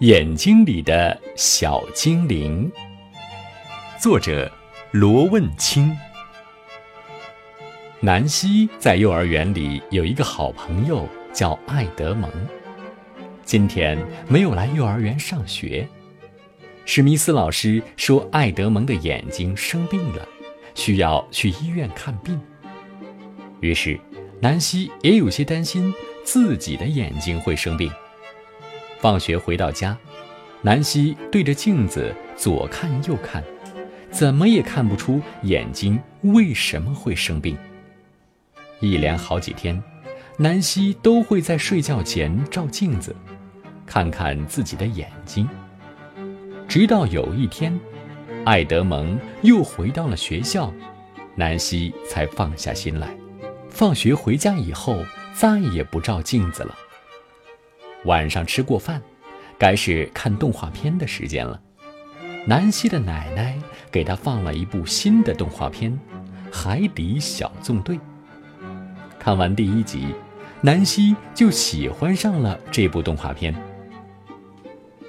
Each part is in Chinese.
眼睛里的小精灵，作者罗问清。南希在幼儿园里有一个好朋友叫爱德蒙，今天没有来幼儿园上学。史密斯老师说，爱德蒙的眼睛生病了，需要去医院看病。于是，南希也有些担心自己的眼睛会生病。放学回到家，南希对着镜子左看右看，怎么也看不出眼睛为什么会生病。一连好几天，南希都会在睡觉前照镜子，看看自己的眼睛。直到有一天，爱德蒙又回到了学校，南希才放下心来。放学回家以后，再也不照镜子了。晚上吃过饭，该是看动画片的时间了。南希的奶奶给她放了一部新的动画片《海底小纵队》。看完第一集，南希就喜欢上了这部动画片。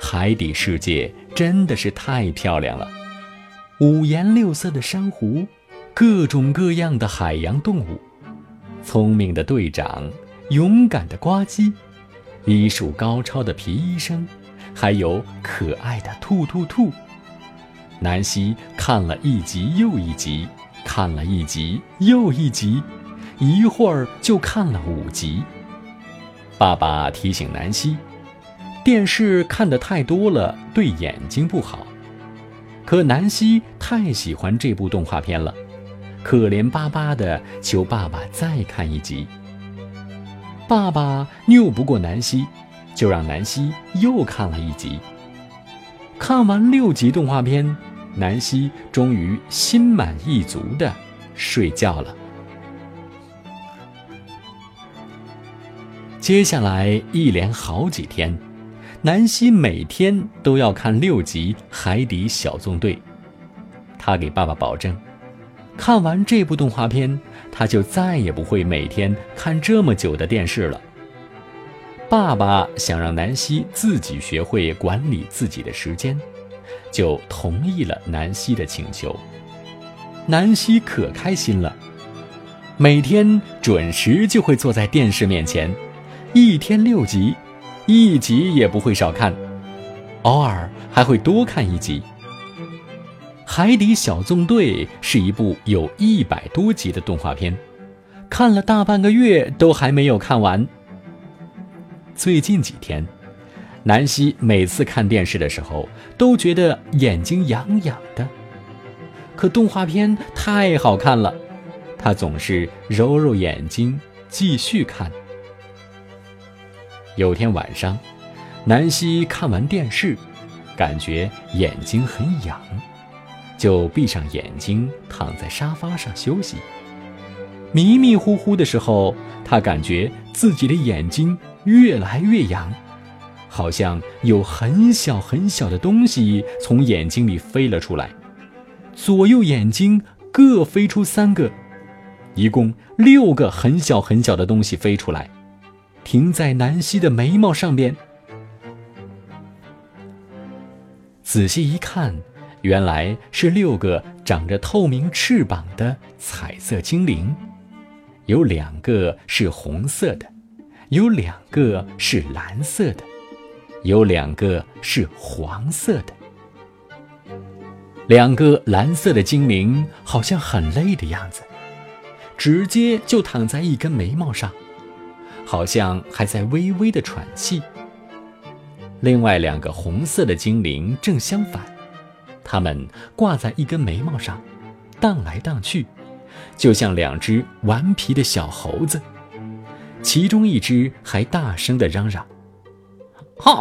海底世界真的是太漂亮了，五颜六色的珊瑚，各种各样的海洋动物，聪明的队长，勇敢的呱唧。医术高超的皮医生，还有可爱的兔兔兔。南希看了一集又一集，看了一集又一集，一会儿就看了五集。爸爸提醒南希，电视看得太多了，对眼睛不好。可南希太喜欢这部动画片了，可怜巴巴的求爸爸再看一集。爸爸拗不过南希，就让南希又看了一集。看完六集动画片，南希终于心满意足的睡觉了。接下来一连好几天，南希每天都要看六集《海底小纵队》。他给爸爸保证。看完这部动画片，他就再也不会每天看这么久的电视了。爸爸想让南希自己学会管理自己的时间，就同意了南希的请求。南希可开心了，每天准时就会坐在电视面前，一天六集，一集也不会少看，偶尔还会多看一集。《海底小纵队》是一部有一百多集的动画片，看了大半个月都还没有看完。最近几天，南希每次看电视的时候都觉得眼睛痒痒的，可动画片太好看了，她总是揉揉眼睛继续看。有天晚上，南希看完电视，感觉眼睛很痒。就闭上眼睛，躺在沙发上休息。迷迷糊糊的时候，他感觉自己的眼睛越来越痒，好像有很小很小的东西从眼睛里飞了出来。左右眼睛各飞出三个，一共六个很小很小的东西飞出来，停在南希的眉毛上边。仔细一看。原来是六个长着透明翅膀的彩色精灵，有两个是红色的，有两个是蓝色的，有两个是黄色的。两个蓝色的精灵好像很累的样子，直接就躺在一根眉毛上，好像还在微微的喘气。另外两个红色的精灵正相反。它们挂在一根眉毛上，荡来荡去，就像两只顽皮的小猴子。其中一只还大声地嚷嚷：“嗨，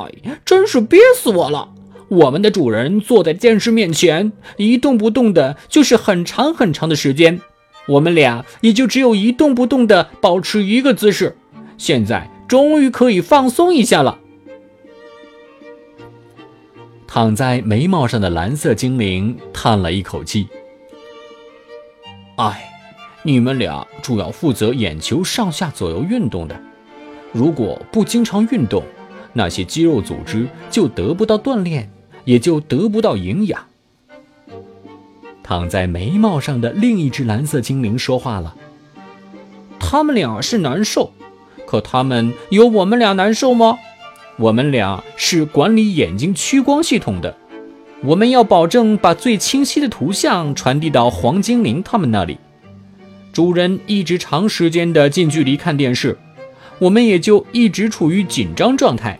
真是憋死我了！我们的主人坐在电视面前一动不动的，就是很长很长的时间。我们俩也就只有一动不动的保持一个姿势。现在终于可以放松一下了。”躺在眉毛上的蓝色精灵叹了一口气：“哎，你们俩主要负责眼球上下左右运动的，如果不经常运动，那些肌肉组织就得不到锻炼，也就得不到营养。躺在眉毛上的另一只蓝色精灵说话了：“他们俩是难受，可他们有我们俩难受吗？我们俩是管理眼睛屈光系统的，我们要保证把最清晰的图像传递到黄精灵他们那里。主人一直长时间的近距离看电视，我们也就一直处于紧张状态。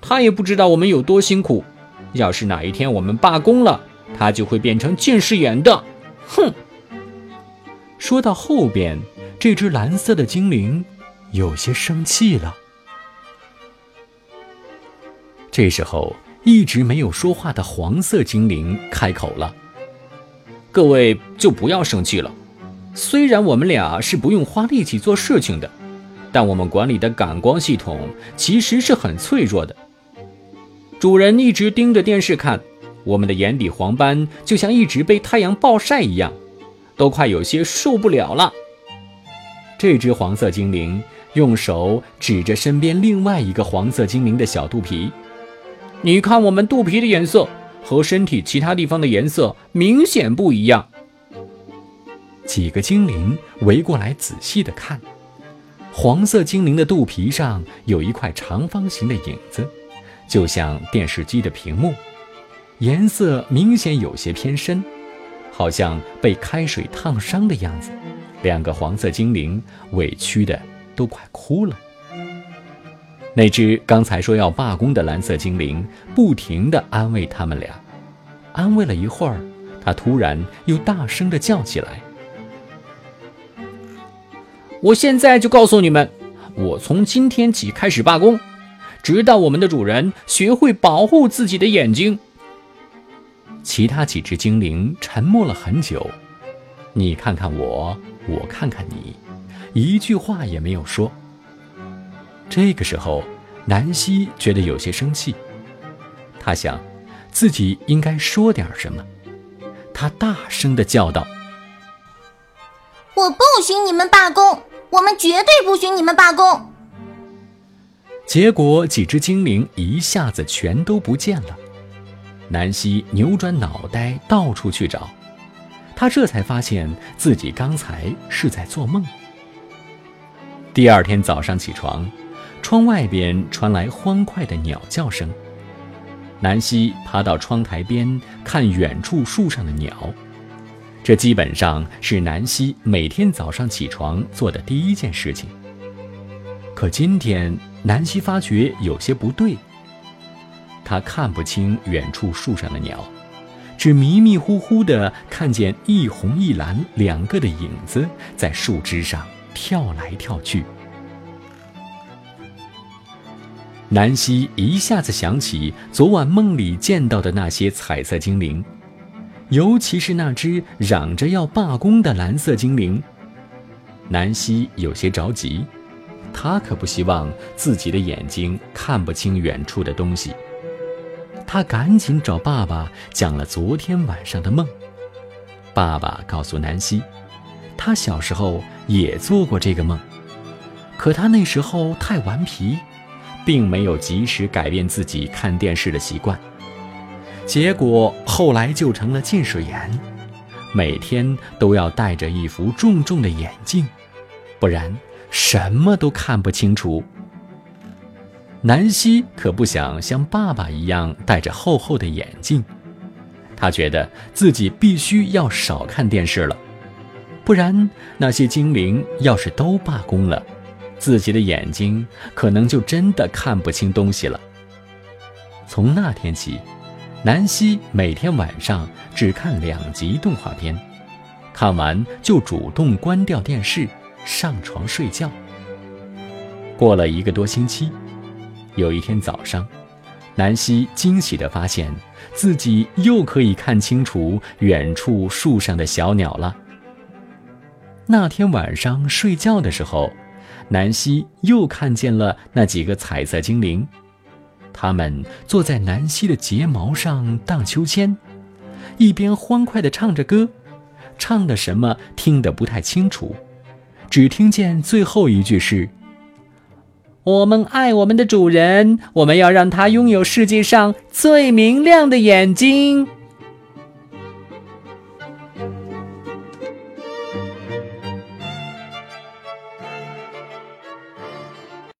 他也不知道我们有多辛苦。要是哪一天我们罢工了，”他就会变成近视眼的，哼！说到后边，这只蓝色的精灵有些生气了。这时候，一直没有说话的黄色精灵开口了：“各位就不要生气了。虽然我们俩是不用花力气做事情的，但我们管理的感光系统其实是很脆弱的。主人一直盯着电视看。”我们的眼底黄斑就像一直被太阳暴晒一样，都快有些受不了了。这只黄色精灵用手指着身边另外一个黄色精灵的小肚皮：“你看，我们肚皮的颜色和身体其他地方的颜色明显不一样。”几个精灵围过来仔细的看，黄色精灵的肚皮上有一块长方形的影子，就像电视机的屏幕。颜色明显有些偏深，好像被开水烫伤的样子。两个黄色精灵委屈的都快哭了。那只刚才说要罢工的蓝色精灵不停地安慰他们俩，安慰了一会儿，他突然又大声地叫起来：“我现在就告诉你们，我从今天起开始罢工，直到我们的主人学会保护自己的眼睛。”其他几只精灵沉默了很久，你看看我，我看看你，一句话也没有说。这个时候，南希觉得有些生气，他想，自己应该说点什么。他大声地叫道：“我不许你们罢工！我们绝对不许你们罢工！”结果，几只精灵一下子全都不见了。南希扭转脑袋，到处去找，他这才发现自己刚才是在做梦。第二天早上起床，窗外边传来欢快的鸟叫声。南希爬到窗台边看远处树上的鸟，这基本上是南希每天早上起床做的第一件事情。可今天，南希发觉有些不对。他看不清远处树上的鸟，只迷迷糊糊地看见一红一蓝两个的影子在树枝上跳来跳去。南希一下子想起昨晚梦里见到的那些彩色精灵，尤其是那只嚷着要罢工的蓝色精灵。南希有些着急，他可不希望自己的眼睛看不清远处的东西。他赶紧找爸爸讲了昨天晚上的梦。爸爸告诉南希，他小时候也做过这个梦，可他那时候太顽皮，并没有及时改变自己看电视的习惯，结果后来就成了近视眼，每天都要戴着一副重重的眼镜，不然什么都看不清楚。南希可不想像爸爸一样戴着厚厚的眼镜，他觉得自己必须要少看电视了，不然那些精灵要是都罢工了，自己的眼睛可能就真的看不清东西了。从那天起，南希每天晚上只看两集动画片，看完就主动关掉电视，上床睡觉。过了一个多星期。有一天早上，南希惊喜地发现自己又可以看清楚远处树上的小鸟了。那天晚上睡觉的时候，南希又看见了那几个彩色精灵，他们坐在南希的睫毛上荡秋千，一边欢快地唱着歌，唱的什么听得不太清楚，只听见最后一句是。我们爱我们的主人，我们要让他拥有世界上最明亮的眼睛。